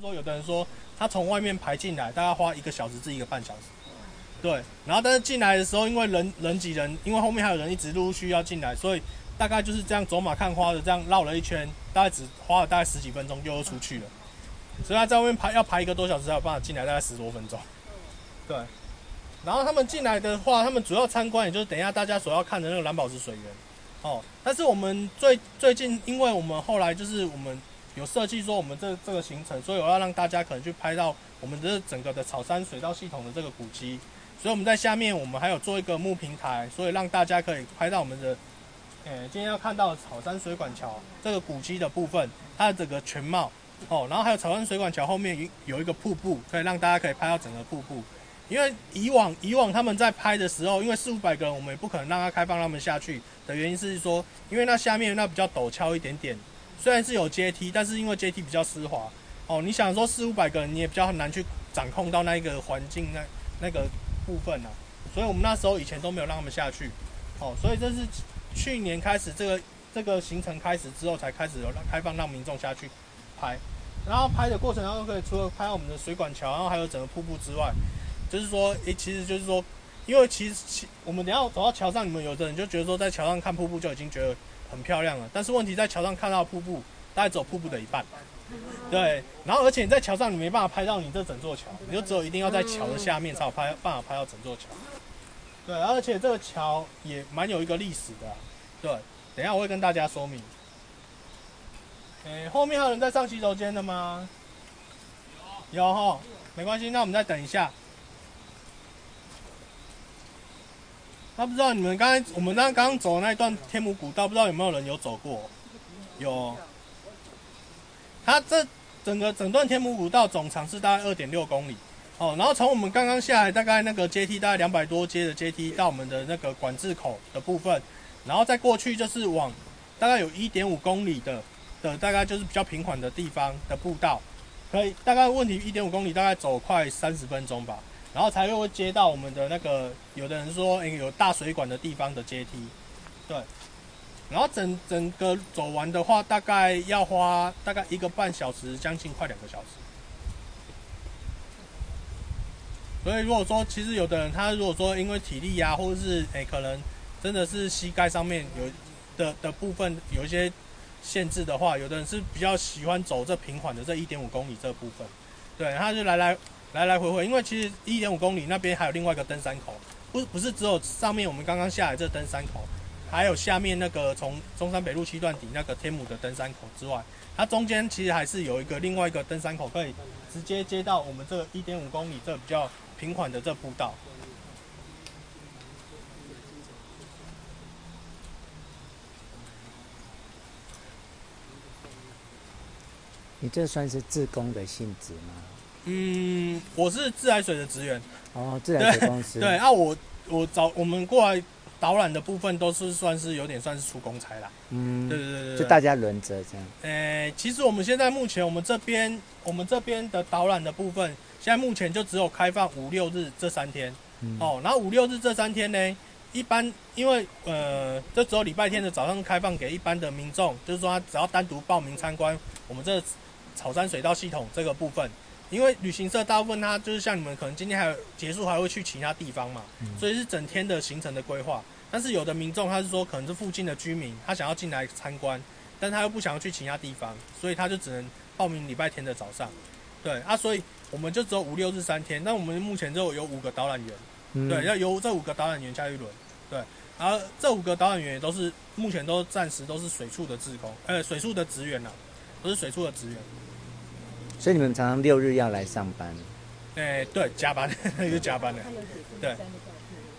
说有的人说他从外面排进来，大概花一个小时至一个半小时。对，然后但是进来的时候，因为人人挤人，因为后面还有人一直陆续要进来，所以大概就是这样走马看花的这样绕了一圈，大概只花了大概十几分钟就又出去了。所以他在外面排要排一个多小时才有办法进来，大概十多分钟。对，然后他们进来的话，他们主要参观也就是等一下大家所要看的那个蓝宝石水源。哦，但是我们最最近，因为我们后来就是我们。有设计说我们这这个行程，所以我要让大家可能去拍到我们这整个的草山水道系统的这个古迹，所以我们在下面我们还有做一个木平台，所以让大家可以拍到我们的，呃，今天要看到的草山水管桥这个古迹的部分，它的整个全貌哦，然后还有草山水管桥后面有一个瀑布，可以让大家可以拍到整个瀑布。因为以往以往他们在拍的时候，因为四五百个人，我们也不可能让他开放他们下去的原因是说，因为那下面那比较陡峭一点点。虽然是有阶梯，但是因为阶梯比较湿滑，哦，你想说四五百个人，你也比较很难去掌控到那一个环境那那个部分啊，所以我们那时候以前都没有让他们下去，哦，所以这是去年开始这个这个行程开始之后才开始有开放让民众下去拍，然后拍的过程当中可以除了拍我们的水管桥，然后还有整个瀑布之外，就是说，诶，其实就是说，因为其实其我们等下走到桥上，你们有的人就觉得说在桥上看瀑布就已经觉得。很漂亮了，但是问题在桥上看到瀑布，大概走瀑布的一半。对，然后而且你在桥上你没办法拍到你这整座桥，你就只有一定要在桥的下面才有拍办法拍到整座桥。对，而且这个桥也蛮有一个历史的。对，等一下我会跟大家说明。诶，后面还有人在上洗手间的吗？有齁，没关系，那我们再等一下。他不知道你们刚才我们刚刚走的那一段天母古道，不知道有没有人有走过？有。他这整个整段天母古道总长是大概二点六公里，哦，然后从我们刚刚下来大概那个阶梯大概两百多阶的阶梯到我们的那个管制口的部分，然后再过去就是往大概有一点五公里的的大概就是比较平缓的地方的步道，可以大概问题一点五公里大概走快三十分钟吧。然后才会接到我们的那个，有的人说，诶，有大水管的地方的阶梯，对。然后整整个走完的话，大概要花大概一个半小时，将近快两个小时。所以如果说，其实有的人他如果说因为体力呀、啊，或者是诶，可能真的是膝盖上面有的的部分有一些限制的话，有的人是比较喜欢走这平缓的这一点五公里这部分，对，他就来来。来来回回，因为其实一点五公里那边还有另外一个登山口，不不是只有上面我们刚刚下来这登山口，还有下面那个从中山北路七段底那个天母的登山口之外，它中间其实还是有一个另外一个登山口，可以直接接到我们这一点五公里这比较平缓的这步道。你这算是自工的性质吗？嗯，我是自来水的职员哦，自来水公司。对，啊，我我找我们过来导览的部分都是算是有点算是出公差啦。嗯，对对对对，就大家轮着这样。诶、欸，其实我们现在目前我们这边我们这边的导览的部分，现在目前就只有开放五六日这三天。嗯、哦，然后五六日这三天呢，一般因为呃，就只有礼拜天的早上开放给一般的民众，就是说他只要单独报名参观我们这草山水道系统这个部分。因为旅行社大部分他就是像你们可能今天还有结束还会去其他地方嘛，所以是整天的行程的规划。但是有的民众他是说可能是附近的居民，他想要进来参观，但他又不想要去其他地方，所以他就只能报名礼拜天的早上。对啊，所以我们就只有五六日三天。那我们目前就有五个导览员，对，要由这五个导览员下一轮。对，然后这五个导览员也都是目前都暂时都是水处的职工，呃，水处的职员呐，都是水处的职员。所以你们常常六日要来上班？哎、欸，对，加班，就加班的。对，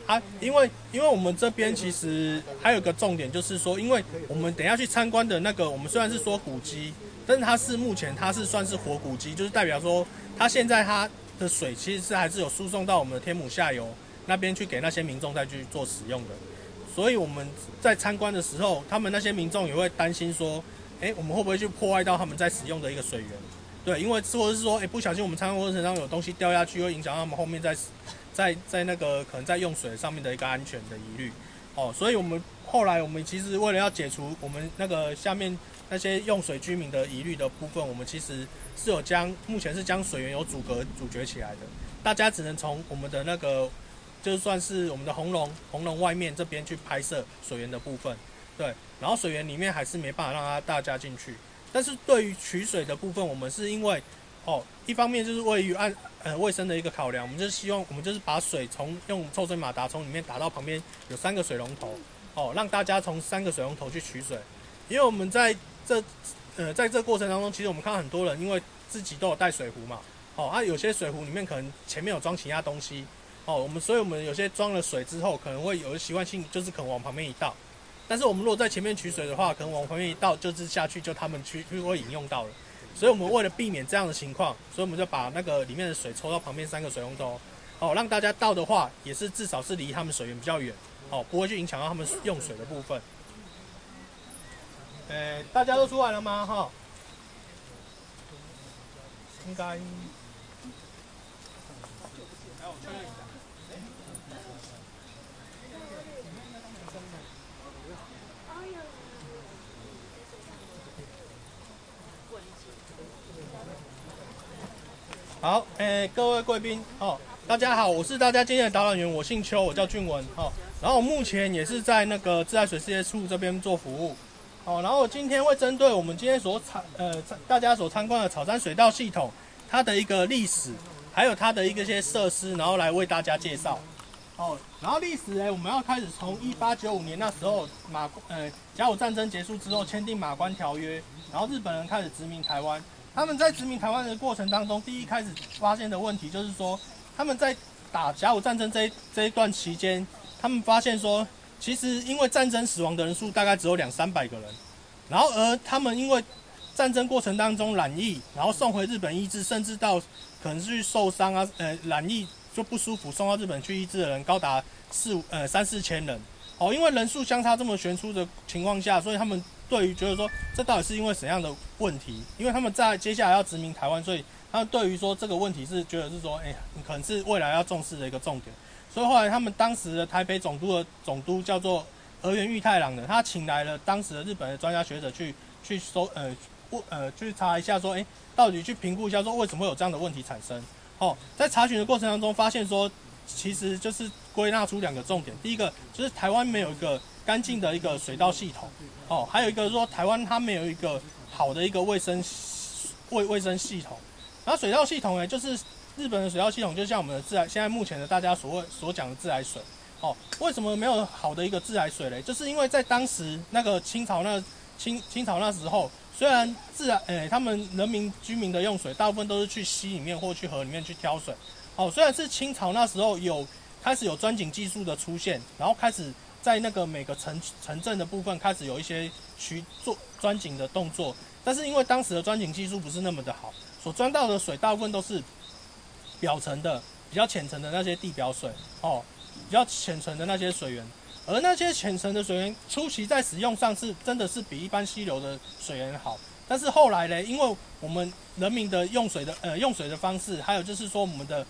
啊，因为因为我们这边其实还有个重点，就是说，因为我们等一下去参观的那个，我们虽然是说古迹，但是它是目前它是算是活古迹，就是代表说，它现在它的水其实是还是有输送到我们的天母下游那边去给那些民众再去做使用的。所以我们在参观的时候，他们那些民众也会担心说，哎、欸，我们会不会去破坏到他们在使用的一个水源？对，因为或者是说，哎，不小心我们参观过程中有东西掉下去，会影响到他们后面在在在那个可能在用水上面的一个安全的疑虑。哦，所以我们后来我们其实为了要解除我们那个下面那些用水居民的疑虑的部分，我们其实是有将目前是将水源有阻隔阻绝起来的，大家只能从我们的那个就算是我们的红龙红龙外面这边去拍摄水源的部分，对，然后水源里面还是没办法让它大家进去。但是对于取水的部分，我们是因为哦，一方面就是位于按呃卫生的一个考量，我们就是希望我们就是把水从用抽水马达从里面打到旁边有三个水龙头，哦，让大家从三个水龙头去取水。因为我们在这呃在这过程当中，其实我们看到很多人因为自己都有带水壶嘛，哦，啊有些水壶里面可能前面有装其他东西，哦，我们所以我们有些装了水之后，可能会有习惯性就是可能往旁边一倒。但是我们如果在前面取水的话，可能往旁边一倒，就是下去就他们去就会饮用到了。所以我们为了避免这样的情况，所以我们就把那个里面的水抽到旁边三个水龙头，哦，让大家倒的话，也是至少是离他们水源比较远，哦，不会去影响到他们用水的部分。诶，大家都出来了吗？哈，应该。好，诶、各位贵宾，哦，大家好，我是大家今天的导览员，我姓邱，我叫俊文，哦，然后我目前也是在那个自来水事业处这边做服务，哦，然后今天会针对我们今天所参，呃，大家所参观的草山水道系统，它的一个历史，还有它的一个些设施，然后来为大家介绍，哦，然后历史呢，我们要开始从一八九五年那时候马，呃，甲午战争结束之后签订马关条约，然后日本人开始殖民台湾。他们在殖民台湾的过程当中，第一开始发现的问题就是说，他们在打甲午战争这这一段期间，他们发现说，其实因为战争死亡的人数大概只有两三百个人，然后而他们因为战争过程当中染疫，然后送回日本医治，甚至到可能是去受伤啊，呃，染疫就不舒服，送到日本去医治的人高达四五呃三四千人，哦，因为人数相差这么悬殊的情况下，所以他们。对于觉得说，这到底是因为怎样的问题？因为他们在接下来要殖民台湾，所以他们对于说这个问题是觉得是说，哎，你可能是未来要重视的一个重点。所以后来他们当时的台北总督的总督叫做河原裕太郎的，他请来了当时的日本的专家学者去去搜呃问呃去查一下说，哎，到底去评估一下说为什么会有这样的问题产生？哦，在查询的过程当中发现说，其实就是归纳出两个重点，第一个就是台湾没有一个。干净的一个水道系统，哦，还有一个说台湾它没有一个好的一个卫生卫卫生系统，然后水道系统呢，就是日本的水道系统，就像我们的自来，现在目前的大家所谓所讲的自来水，哦，为什么没有好的一个自来水嘞？就是因为在当时那个清朝那清清朝那时候，虽然自然，哎，他们人民居民的用水大部分都是去溪里面或去河里面去挑水，哦，虽然是清朝那时候有开始有钻井技术的出现，然后开始。在那个每个城城镇的部分开始有一些去做钻井的动作，但是因为当时的钻井技术不是那么的好，所钻到的水大部分都是表层的、比较浅层的那些地表水哦，比较浅层的那些水源，而那些浅层的水源初期在使用上是真的是比一般溪流的水源好，但是后来呢，因为我们人民的用水的呃用水的方式，还有就是说我们的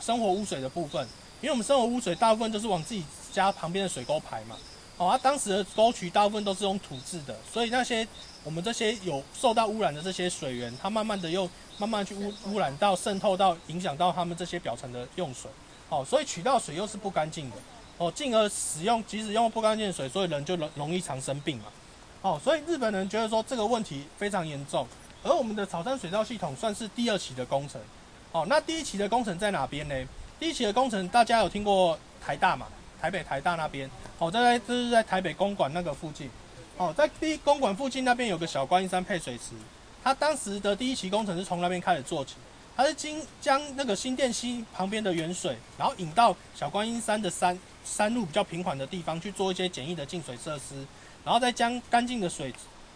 生活污水的部分，因为我们生活污水大部分都是往自己。家旁边的水沟排嘛，哦，啊、当时的沟渠大部分都是用土质的，所以那些我们这些有受到污染的这些水源，它慢慢的又慢慢去污污染到渗透到影响到他们这些表层的用水，哦，所以取到水又是不干净的，哦，进而使用即使用不干净的水，所以人就容容易常生病嘛，哦，所以日本人觉得说这个问题非常严重，而我们的草山水道系统算是第二期的工程，哦，那第一期的工程在哪边呢？第一期的工程大家有听过台大嘛？台北台大那边，哦，在这是在台北公馆那个附近，哦，在第一公馆附近那边有个小观音山配水池，它当时的第一期工程是从那边开始做起，它是经将那个新店溪旁边的原水，然后引到小观音山的山山路比较平缓的地方去做一些简易的净水设施，然后再将干净的水，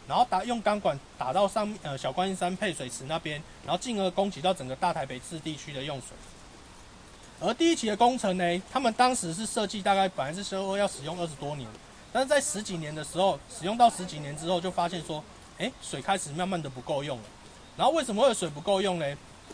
然后打用钢管打到上呃小观音山配水池那边，然后进而供给到整个大台北市地区的用水。而第一期的工程呢，他们当时是设计大概本来是说要使用二十多年，但是在十几年的时候，使用到十几年之后，就发现说，哎，水开始慢慢的不够用了。然后为什么会有水不够用呢？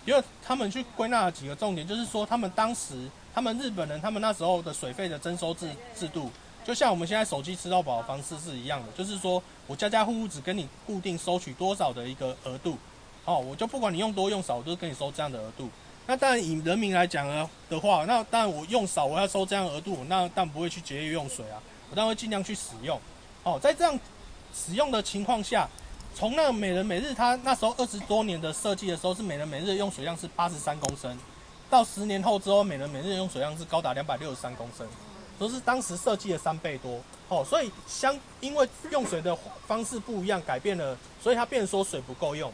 因为他们去归纳了几个重点，就是说他们当时他们日本人他们那时候的水费的征收制制度，就像我们现在手机吃到饱的方式是一样的，就是说我家家户户只跟你固定收取多少的一个额度，哦，我就不管你用多用少，我都跟你收这样的额度。那当然以人民来讲呢的话，那当然我用少我要收这样额度，那但不会去节约用水啊，我当然会尽量去使用。哦，在这样使用的情况下，从那个每人每日它那时候二十多年的设计的时候是每人每日用水量是八十三公升，到十年后之后每人每日用水量是高达两百六十三公升。都是当时设计的三倍多哦，所以相因为用水的方式不一样，改变了，所以它变说水不够用。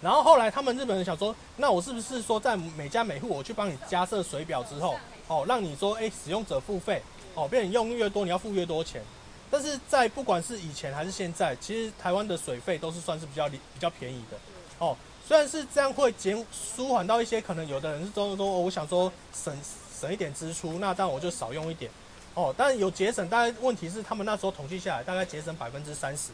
然后后来他们日本人想说，那我是不是说在每家每户我去帮你加设水表之后，哦，让你说，哎，使用者付费，哦，变成用越多你要付越多钱。但是在不管是以前还是现在，其实台湾的水费都是算是比较比较便宜的哦。虽然是这样会减舒缓到一些，可能有的人是说说，我想说省。省一点支出，那当然我就少用一点，哦，但有节省，大概问题是他们那时候统计下来大概节省百分之三十，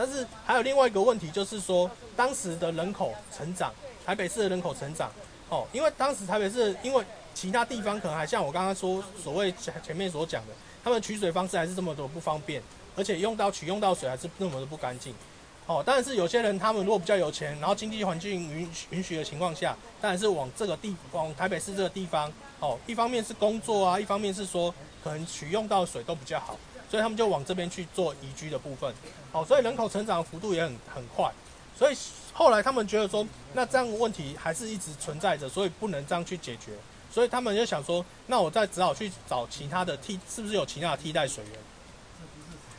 但是还有另外一个问题就是说，当时的人口成长，台北市的人口成长，哦，因为当时台北市因为其他地方可能还像我刚刚说所谓前前面所讲的，他们取水方式还是这么多不方便，而且用到取用到水还是那么的不干净。哦，当然是有些人，他们如果比较有钱，然后经济环境允允许的情况下，当然是往这个地，往台北市这个地方，哦，一方面是工作啊，一方面是说可能取用到水都比较好，所以他们就往这边去做移居的部分。哦，所以人口成长的幅度也很很快，所以后来他们觉得说，那这样的问题还是一直存在着，所以不能这样去解决，所以他们就想说，那我再只好去找其他的替，是不是有其他的替代水源？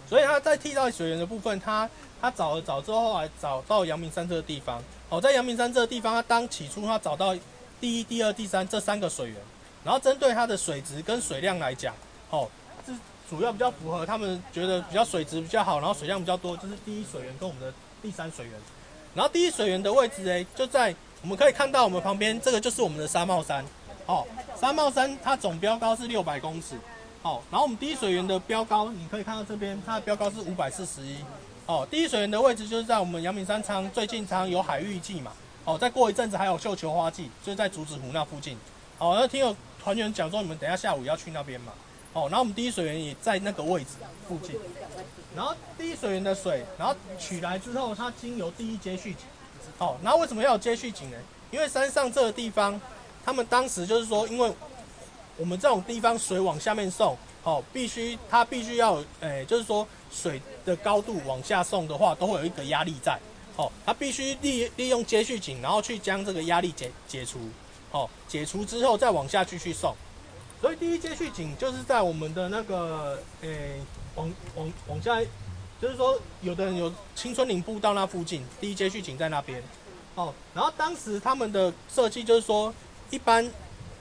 所以他在替代水源的部分，他。他找了找之后，后来找到阳明山这个地方。哦，在阳明山这个地方，他当起初他找到第一、第二、第三这三个水源，然后针对它的水质跟水量来讲，哦，这主要比较符合他们觉得比较水质比较好，然后水量比较多，就是第一水源跟我们的第三水源。然后第一水源的位置呢，就在我们可以看到我们旁边这个就是我们的纱帽山。哦，纱帽山它总标高是六百公尺。哦，然后我们第一水源的标高，你可以看到这边它的标高是五百四十一。哦，第一水源的位置就是在我们阳明山仓最近仓有海芋季嘛。哦，再过一阵子还有绣球花季，就是在竹子湖那附近。哦，那听有团员讲说，你们等一下下午要去那边嘛。哦，然后我们第一水源也在那个位置附近。然后第一水源的水，然后取来之后，它经由第一接续井。哦，然后为什么要有接续井呢？因为山上这个地方，他们当时就是说，因为我们这种地方水往下面送。哦，必须它必须要，诶、就是说水的高度往下送的话，都会有一个压力在。哦，它必须利利用接续井，然后去将这个压力解解除。哦，解除之后再往下继续送。所以第一阶续井就是在我们的那个，诶、往往往下，就是说有的人有青春林步道那附近，第一阶续井在那边。哦，然后当时他们的设计就是说，一般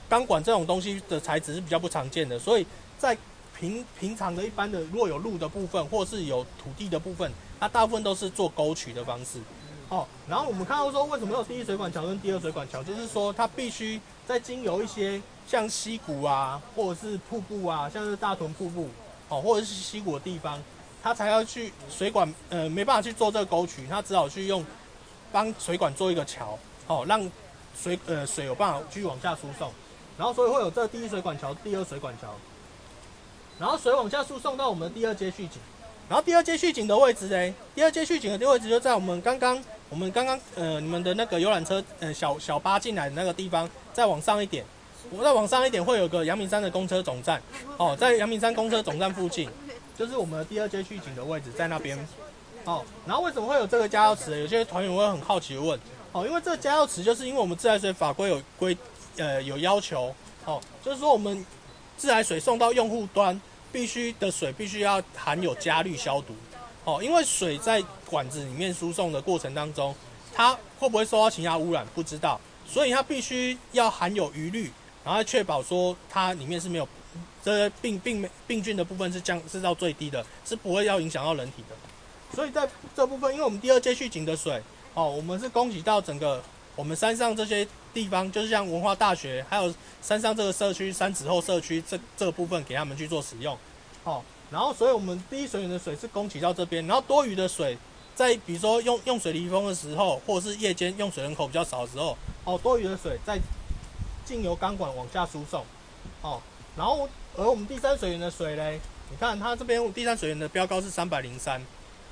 钢管这种东西的材质是比较不常见的，所以在平平常的一般的，如果有路的部分，或是有土地的部分，它大部分都是做沟渠的方式。哦，然后我们看到说，为什么有第一水管桥跟第二水管桥，就是说它必须在经由一些像溪谷啊，或者是瀑布啊，像是大屯瀑布，哦，或者是溪谷的地方，它才要去水管，呃，没办法去做这个沟渠，它只好去用帮水管做一个桥，哦，让水呃水有办法继续往下输送。然后所以会有这第一水管桥、第二水管桥。然后水往下输送到我们的第二接续井，然后第二接续井的位置呢？第二接续井的位置就在我们刚刚我们刚刚呃你们的那个游览车呃小小巴进来的那个地方，再往上一点，我再往上一点会有个阳明山的公车总站哦，在阳明山公车总站附近，就是我们的第二接续井的位置在那边哦。然后为什么会有这个加药池？有些团员会很好奇问哦，因为这个加药池就是因为我们自来水法规有规呃有要求哦，就是说我们自来水送到用户端。必须的水必须要含有加氯消毒，哦，因为水在管子里面输送的过程当中，它会不会受到其他污染不知道，所以它必须要含有余氯，然后确保说它里面是没有这些病病病菌的部分是降是到最低的，是不会要影响到人体的。所以在这部分，因为我们第二阶续井的水，哦，我们是供给到整个我们山上这些。地方就是像文化大学，还有山上这个社区三子后社区这这个部分给他们去做使用，哦，然后所以我们第一水源的水是供给到这边，然后多余的水在比如说用用水离峰的时候，或者是夜间用水人口比较少的时候，哦，多余的水再经由钢管往下输送，哦，然后而我们第三水源的水嘞，你看它这边第三水源的标高是三百零三，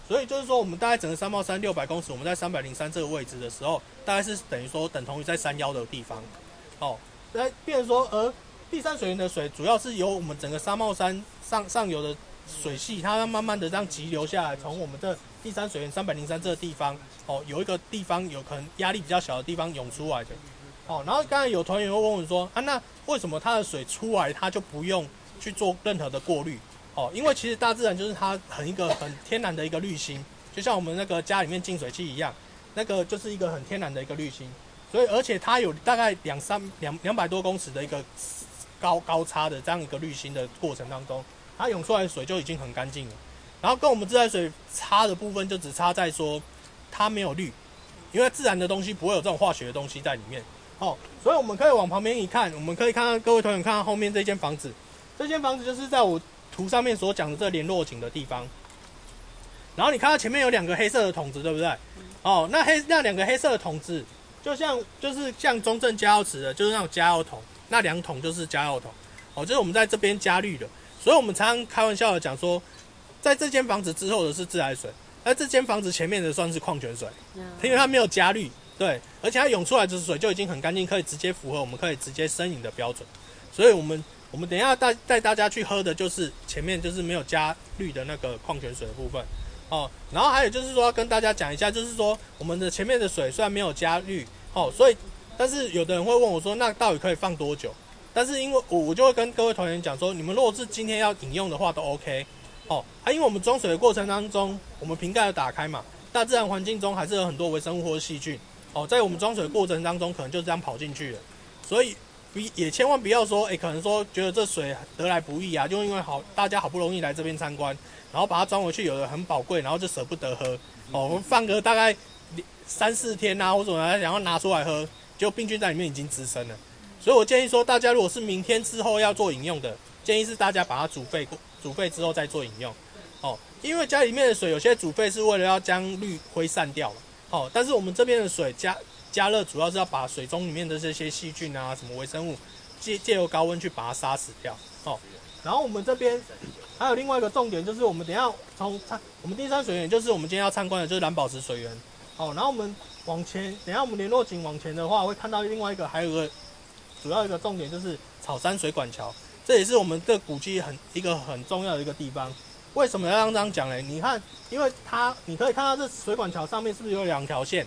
所以就是说我们大概整个三帽山六百公尺，我们在三百零三这个位置的时候，大概是等于说等同于在山腰的地方，哦，来变成说，而第三水源的水主要是由我们整个三帽山上上游的水系，它慢慢的这样急流下来，从我们这第三水源三百零三这个地方，哦，有一个地方有可能压力比较小的地方涌出来的。哦，然后刚才有团员会问我说啊，那为什么它的水出来，它就不用去做任何的过滤？哦，因为其实大自然就是它很一个很天然的一个滤芯，就像我们那个家里面净水器一样，那个就是一个很天然的一个滤芯。所以而且它有大概两三两两百多公尺的一个高高差的这样一个滤芯的过程当中，它涌出来的水就已经很干净了。然后跟我们自来水差的部分就只差在说它没有氯，因为自然的东西不会有这种化学的东西在里面。哦，所以我们可以往旁边一看，我们可以看到各位同学看到后面这间房子，这间房子就是在我图上面所讲的这联络井的地方。然后你看到前面有两个黑色的桶子，对不对？哦，那黑那两个黑色的桶子，就像就是像中正加药池的，就是那种加药桶，那两桶就是加药桶。哦，就是我们在这边加氯的，所以我们常常开玩笑的讲说，在这间房子之后的是自来水，而这间房子前面的算是矿泉水，因为它没有加氯。对，而且它涌出来的水就已经很干净，可以直接符合我们可以直接生饮的标准。所以，我们我们等一下带带大家去喝的就是前面就是没有加氯的那个矿泉水的部分哦。然后还有就是说要跟大家讲一下，就是说我们的前面的水虽然没有加氯哦，所以但是有的人会问我说，那到底可以放多久？但是因为我我就会跟各位团员讲说，你们如果是今天要饮用的话都 OK 哦。啊，因为我们装水的过程当中，我们瓶盖要打开嘛，大自然环境中还是有很多微生物或者细菌。哦，在我们装水的过程当中，可能就这样跑进去了，所以不也千万不要说，哎，可能说觉得这水得来不易啊，就因为好大家好不容易来这边参观，然后把它装回去，有的很宝贵，然后就舍不得喝。哦，我们放个大概三四天呐、啊，或者然后拿出来喝，就病菌在里面已经滋生了。所以我建议说，大家如果是明天之后要做饮用的，建议是大家把它煮沸，煮沸之后再做饮用。哦，因为家里面的水有些煮沸是为了要将氯挥散掉。哦，但是我们这边的水加加热，主要是要把水中里面的这些细菌啊、什么微生物，借借由高温去把它杀死掉。哦，然后我们这边还有另外一个重点，就是我们等下从参我们第三水源，就是我们今天要参观的，就是蓝宝石水源。哦，然后我们往前，等下我们联络井往前的话，会看到另外一个，还有个主要一个重点，就是草山水管桥，这也是我们这古迹很一个很重要的一个地方。为什么要这样讲呢？你看，因为它你可以看到这水管桥上面是不是有两条线？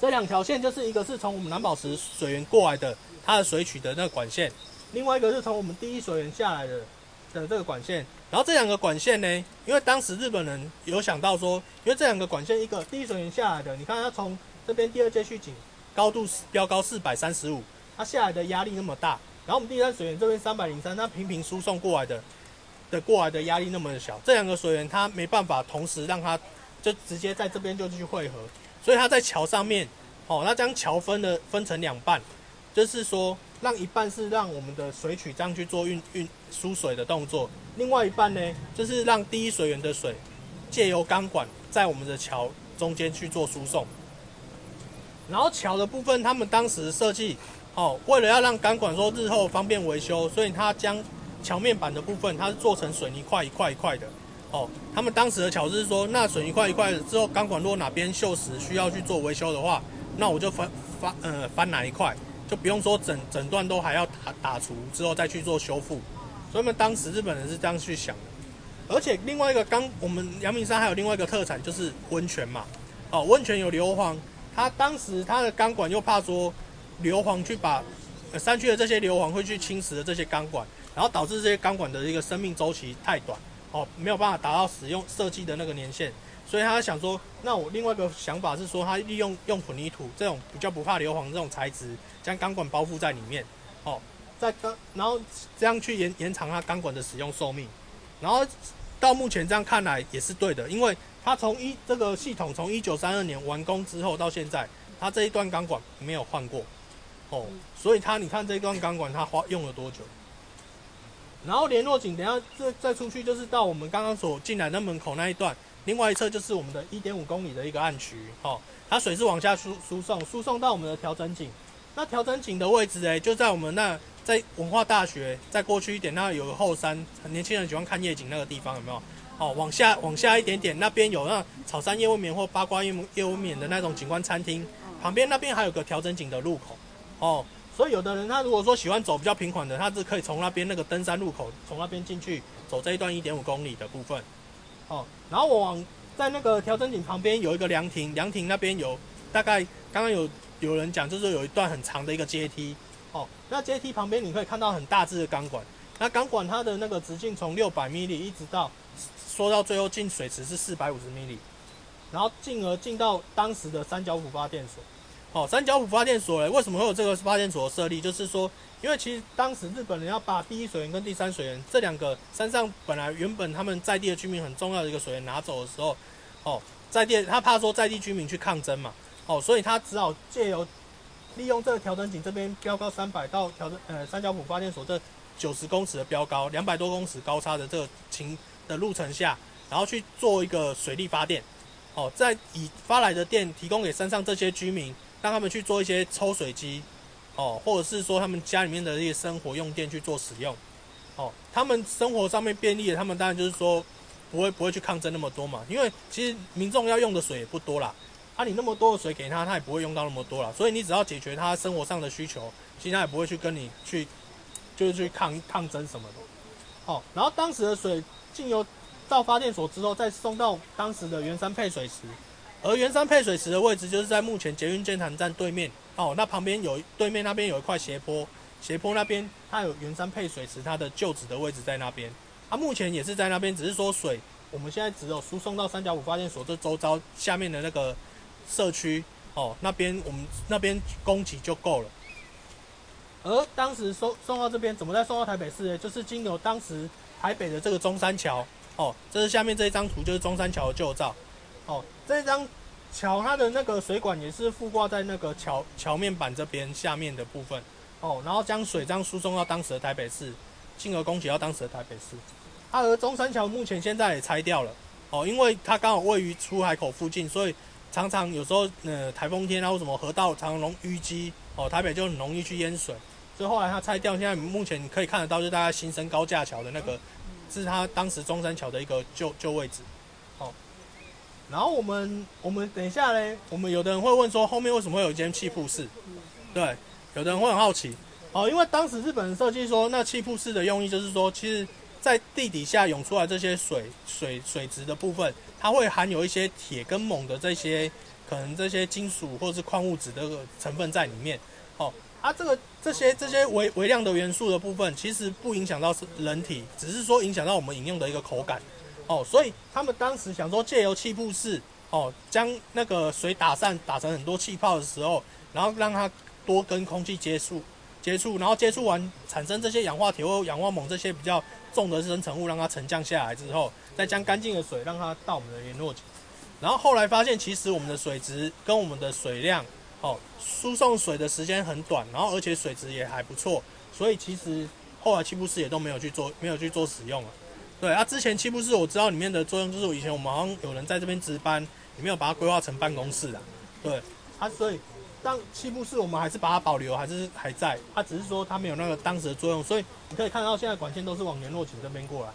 这两条线就是一个是从我们蓝宝石水源过来的，它的水取的那个管线；另外一个是从我们第一水源下来的的这个管线。然后这两个管线呢，因为当时日本人有想到说，因为这两个管线，一个第一水源下来的，你看它从这边第二接续井高度是标高四百三十五，它下来的压力那么大，然后我们第三水源这边三百零三，它频频输送过来的。的过来的压力那么小，这两个水源它没办法同时让它就直接在这边就去汇合，所以它在桥上面，哦，那将桥分的分成两半，就是说让一半是让我们的水曲这样去做运运输水的动作，另外一半呢，就是让第一水源的水借由钢管在我们的桥中间去做输送，然后桥的部分他们当时设计，哦，为了要让钢管说日后方便维修，所以它将桥面板的部分，它是做成水泥块一块一块的，哦，他们当时的巧是说，那水泥块一块之后，钢管如果哪边锈蚀需要去做维修的话，那我就翻翻呃翻哪一块，就不用说整整段都还要打打除之后再去做修复。所以，我们当时日本人是这样去想的。而且另外一个钢，我们阳明山还有另外一个特产就是温泉嘛，哦，温泉有硫磺，它当时它的钢管又怕说硫磺去把山区的这些硫磺会去侵蚀的这些钢管。然后导致这些钢管的一个生命周期太短，哦，没有办法达到使用设计的那个年限，所以他想说，那我另外一个想法是说，他利用用混凝土这种比较不怕硫磺这种材质，将钢管包覆在里面，哦，在钢，然后这样去延延长它钢管的使用寿命，然后到目前这样看来也是对的，因为它从一这个系统从一九三二年完工之后到现在，它这一段钢管没有换过，哦，所以它你看这一段钢管它花用了多久？然后联络井，等下再再出去就是到我们刚刚所进来的门口那一段，另外一侧就是我们的一点五公里的一个暗渠，哦，它水是往下输输送，输送到我们的调整井，那调整井的位置哎，就在我们那在文化大学再过去一点，那有个后山，很年轻人喜欢看夜景那个地方有没有？哦，往下往下一点点，那边有那草山夜未眠或八卦夜夜未眠的那种景观餐厅，旁边那边还有个调整井的入口，哦，所以有的人他如果说喜欢走比较平缓的，他是可以从那边那个登山入口从那边进去走这一段一点五公里的部分，哦，然后我往在那个调整井旁边有一个凉亭，凉亭那边有大概刚刚有有人讲就是有一段很长的一个阶梯，哦，那阶梯旁边你可以看到很大只的钢管，那钢管它的那个直径从六百米里一直到。说到最后进水池是四百五十米里，然后进而进到当时的三角浦发电所。哦，三角浦发电所嘞，为什么会有这个发电所设立？就是说，因为其实当时日本人要把第一水源跟第三水源这两个山上本来原本他们在地的居民很重要的一个水源拿走的时候，哦，在地他怕说在地居民去抗争嘛，哦，所以他只好借由利用这个调整井这边标高三百到调整呃三角浦发电所这九十公尺的标高，两百多公尺高差的这个情。的路程下，然后去做一个水力发电，哦，在以发来的电提供给山上这些居民，让他们去做一些抽水机，哦，或者是说他们家里面的一些生活用电去做使用，哦，他们生活上面便利了，他们当然就是说不会不会去抗争那么多嘛，因为其实民众要用的水也不多啦，啊，你那么多的水给他，他也不会用到那么多啦，所以你只要解决他生活上的需求，其实他也不会去跟你去就是去抗抗争什么的，哦，然后当时的水。经由到发电所之后，再送到当时的圆山配水池，而圆山配水池的位置就是在目前捷运建潭站对面哦。那旁边有对面那边有一块斜坡，斜坡那边它有圆山配水池，它的旧址的位置在那边。它、啊、目前也是在那边，只是说水我们现在只有输送到三角五发电所这周遭下面的那个社区哦，那边我们那边供给就够了。而当时送送到这边，怎么再送到台北市呢？就是经由当时。台北的这个中山桥，哦，这是下面这一张图，就是中山桥的旧照，哦，这张桥它的那个水管也是附挂在那个桥桥面板这边下面的部分，哦，然后将水这样输送到当时的台北市，进而供给到当时的台北市。它而中山桥目前现在也拆掉了，哦，因为它刚好位于出海口附近，所以常常有时候呃台风天啊或什么河道常常容淤积，哦，台北就很容易去淹水。所以后来它拆掉，现在目前你可以看得到，就大家新生高架桥的那个，是它当时中山桥的一个旧旧位置。然后我们我们等一下嘞，我们有的人会问说，后面为什么会有一间气瀑室？对，有的人会很好奇。哦，因为当时日本人设计说，那气瀑室的用意就是说，其实，在地底下涌出来这些水水水质的部分，它会含有一些铁跟锰的这些可能这些金属或是矿物质的成分在里面。哦。啊，这个这些这些微微量的元素的部分，其实不影响到是人体，只是说影响到我们饮用的一个口感，哦，所以他们当时想说借由气瀑式，哦，将那个水打散，打成很多气泡的时候，然后让它多跟空气接触接触，然后接触完产生这些氧化铁或氧化锰这些比较重的生成物，让它沉降下来之后，再将干净的水让它到我们的联络井，然后后来发现其实我们的水质跟我们的水量。哦，输送水的时间很短，然后而且水质也还不错，所以其实后来气瀑式也都没有去做，没有去做使用了。对啊，之前七步式我知道里面的作用就是，以前我们好像有人在这边值班，也没有把它规划成办公室的。对啊，所以当气瀑式我们还是把它保留，还是还在，它只是说它没有那个当时的作用，所以你可以看到现在管线都是往联络井这边过来。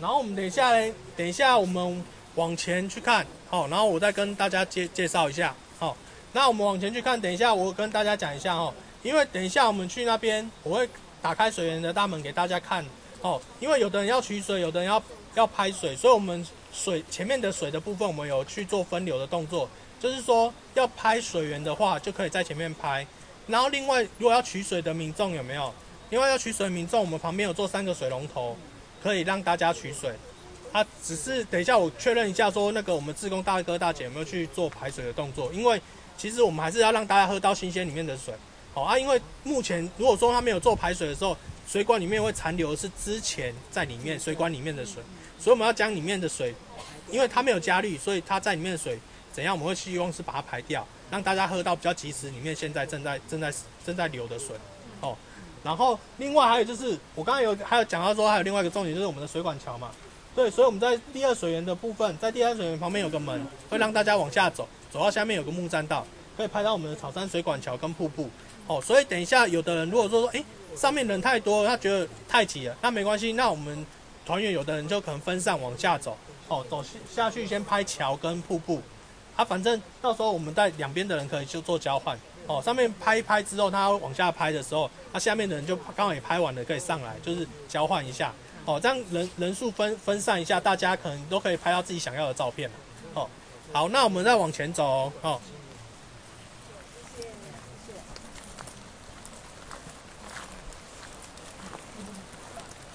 然后我们等一下嘞，等一下我们往前去看，好，然后我再跟大家介介绍一下。好，那我们往前去看。等一下，我跟大家讲一下哦，因为等一下我们去那边，我会打开水源的大门给大家看哦。因为有的人要取水，有的人要要拍水，所以我们水前面的水的部分，我们有去做分流的动作。就是说，要拍水源的话，就可以在前面拍。然后另外，如果要取水的民众有没有？另外要取水的民众，我们旁边有做三个水龙头，可以让大家取水。他只是等一下，我确认一下，说那个我们志工大哥大姐有没有去做排水的动作？因为其实我们还是要让大家喝到新鲜里面的水，好啊。因为目前如果说他没有做排水的时候，水管里面会残留是之前在里面水管里面的水，所以我们要将里面的水，因为它没有加氯，所以它在里面的水怎样，我们会希望是把它排掉，让大家喝到比较及时里面现在正在正在正在流的水，哦。然后另外还有就是我刚刚有还有讲到说还有另外一个重点就是我们的水管桥嘛。对，所以我们在第二水源的部分，在第二水源旁边有个门，会让大家往下走，走到下面有个木栈道，可以拍到我们的草山水管桥跟瀑布。哦，所以等一下有的人如果说说，哎，上面人太多，他觉得太挤了，那没关系，那我们团员有的人就可能分散往下走，哦，走下去先拍桥跟瀑布，啊，反正到时候我们在两边的人可以就做交换。哦，上面拍一拍之后，他往下拍的时候，他下面的人就刚好也拍完了，可以上来，就是交换一下。哦，这样人人数分分散一下，大家可能都可以拍到自己想要的照片。哦，好，那我们再往前走。哦。